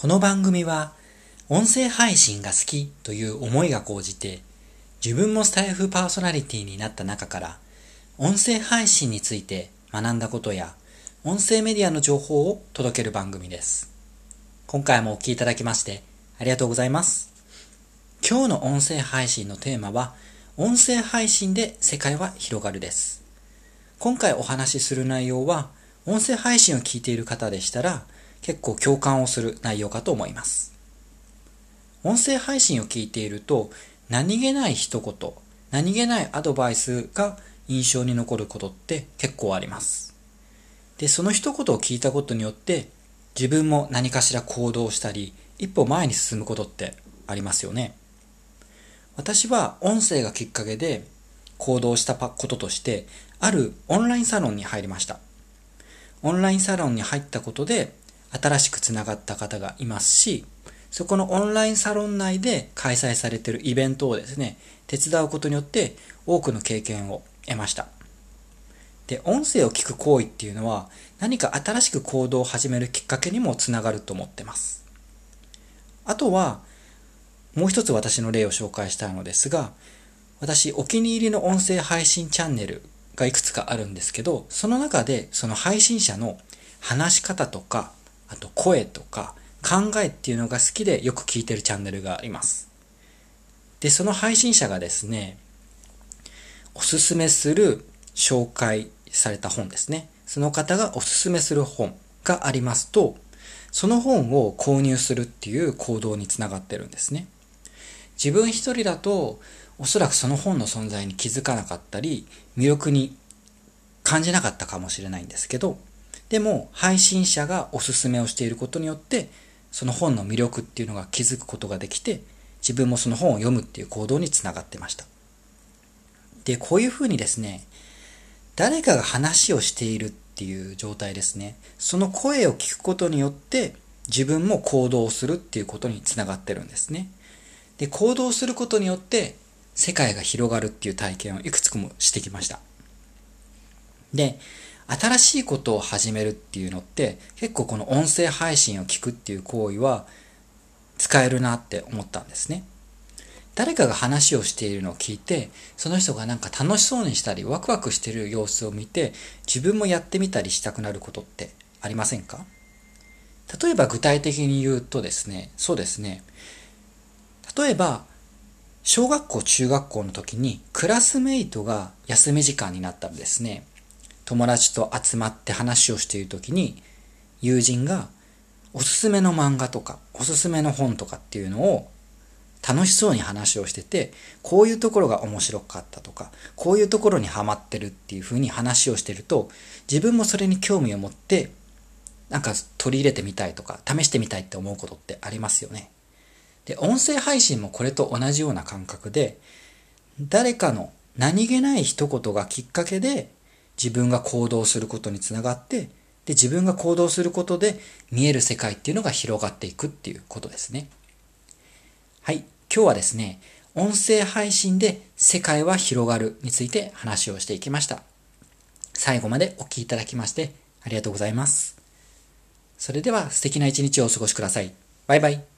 この番組は音声配信が好きという思いが高じて自分もスタイフパーソナリティになった中から音声配信について学んだことや音声メディアの情報を届ける番組です。今回もお聴きいただきましてありがとうございます。今日の音声配信のテーマは音声配信で世界は広がるです。今回お話しする内容は音声配信を聞いている方でしたら結構共感をする内容かと思います。音声配信を聞いていると、何気ない一言、何気ないアドバイスが印象に残ることって結構あります。で、その一言を聞いたことによって、自分も何かしら行動したり、一歩前に進むことってありますよね。私は音声がきっかけで行動したこととして、あるオンラインサロンに入りました。オンラインサロンに入ったことで、新しくつながった方がいますし、そこのオンラインサロン内で開催されているイベントをですね、手伝うことによって多くの経験を得ました。で、音声を聞く行為っていうのは何か新しく行動を始めるきっかけにもつながると思ってます。あとは、もう一つ私の例を紹介したいのですが、私お気に入りの音声配信チャンネルがいくつかあるんですけど、その中でその配信者の話し方とかあと声とか考えっていうのが好きでよく聞いてるチャンネルがあります。で、その配信者がですね、おすすめする紹介された本ですね。その方がおすすめする本がありますと、その本を購入するっていう行動につながってるんですね。自分一人だと、おそらくその本の存在に気づかなかったり、魅力に感じなかったかもしれないんですけど、でも配信者がおすすめをしていることによってその本の魅力っていうのが気づくことができて自分もその本を読むっていう行動につながってました。でこういうふうにですね誰かが話をしているっていう状態ですね。その声を聞くことによって自分も行動するっていうことにつながってるんですね。で行動することによって世界が広がるっていう体験をいくつもしてきました。で新しいことを始めるっていうのって結構この音声配信を聞くっていう行為は使えるなって思ったんですね。誰かが話をしているのを聞いて、その人がなんか楽しそうにしたりワクワクしてる様子を見て自分もやってみたりしたくなることってありませんか？例えば具体的に言うとですね、そうですね。例えば、小学校、中学校の時にクラスメイトが休み時間になったらですね、友達と集まって話をしている時に友人がおすすめの漫画とかおすすめの本とかっていうのを楽しそうに話をしててこういうところが面白かったとかこういうところにハマってるっていうふうに話をしてると自分もそれに興味を持ってなんか取り入れてみたいとか試してみたいって思うことってありますよね。で、音声配信もこれと同じような感覚で誰かの何気ない一言がきっかけで自分が行動することにつながって、で、自分が行動することで見える世界っていうのが広がっていくっていうことですね。はい。今日はですね、音声配信で世界は広がるについて話をしていきました。最後までお聴きいただきましてありがとうございます。それでは素敵な一日をお過ごしください。バイバイ。